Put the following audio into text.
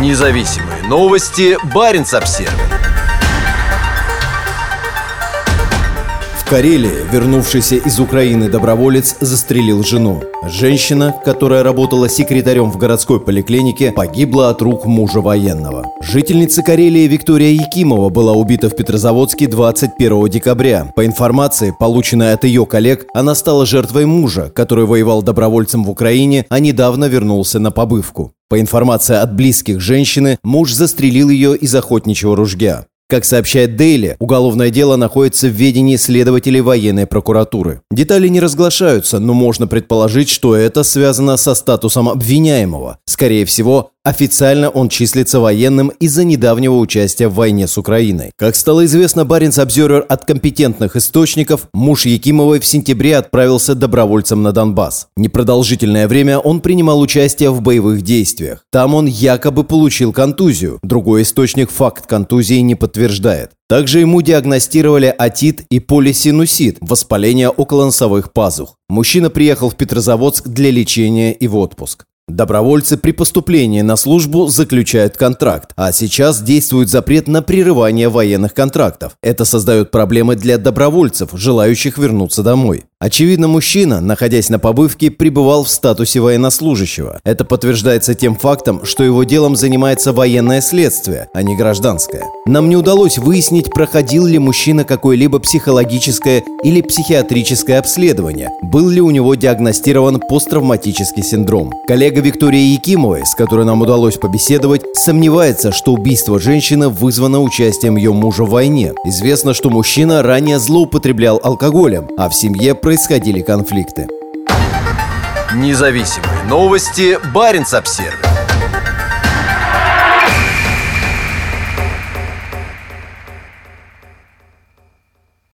Независимые новости. Барин обсерва В Карелии вернувшийся из Украины доброволец застрелил жену. Женщина, которая работала секретарем в городской поликлинике, погибла от рук мужа военного. Жительница Карелии Виктория Якимова была убита в Петрозаводске 21 декабря. По информации, полученной от ее коллег, она стала жертвой мужа, который воевал добровольцем в Украине, а недавно вернулся на побывку. По информации от близких женщины, муж застрелил ее из охотничьего ружья. Как сообщает Дейли, уголовное дело находится в ведении следователей военной прокуратуры. Детали не разглашаются, но можно предположить, что это связано со статусом обвиняемого. Скорее всего, Официально он числится военным из-за недавнего участия в войне с Украиной. Как стало известно Баренц Обзервер от компетентных источников, муж Якимовой в сентябре отправился добровольцем на Донбасс. Непродолжительное время он принимал участие в боевых действиях. Там он якобы получил контузию. Другой источник факт контузии не подтверждает. Также ему диагностировали атит и полисинусит – воспаление околоносовых пазух. Мужчина приехал в Петрозаводск для лечения и в отпуск. Добровольцы при поступлении на службу заключают контракт, а сейчас действует запрет на прерывание военных контрактов. Это создает проблемы для добровольцев, желающих вернуться домой. Очевидно, мужчина, находясь на побывке, пребывал в статусе военнослужащего. Это подтверждается тем фактом, что его делом занимается военное следствие, а не гражданское. Нам не удалось выяснить, проходил ли мужчина какое-либо психологическое или психиатрическое обследование, был ли у него диагностирован посттравматический синдром. Коллега Виктория Якимовой, с которой нам удалось побеседовать, сомневается, что убийство женщины вызвано участием ее мужа в войне. Известно, что мужчина ранее злоупотреблял алкоголем, а в семье происходили конфликты. Независимые новости. Барин обсервис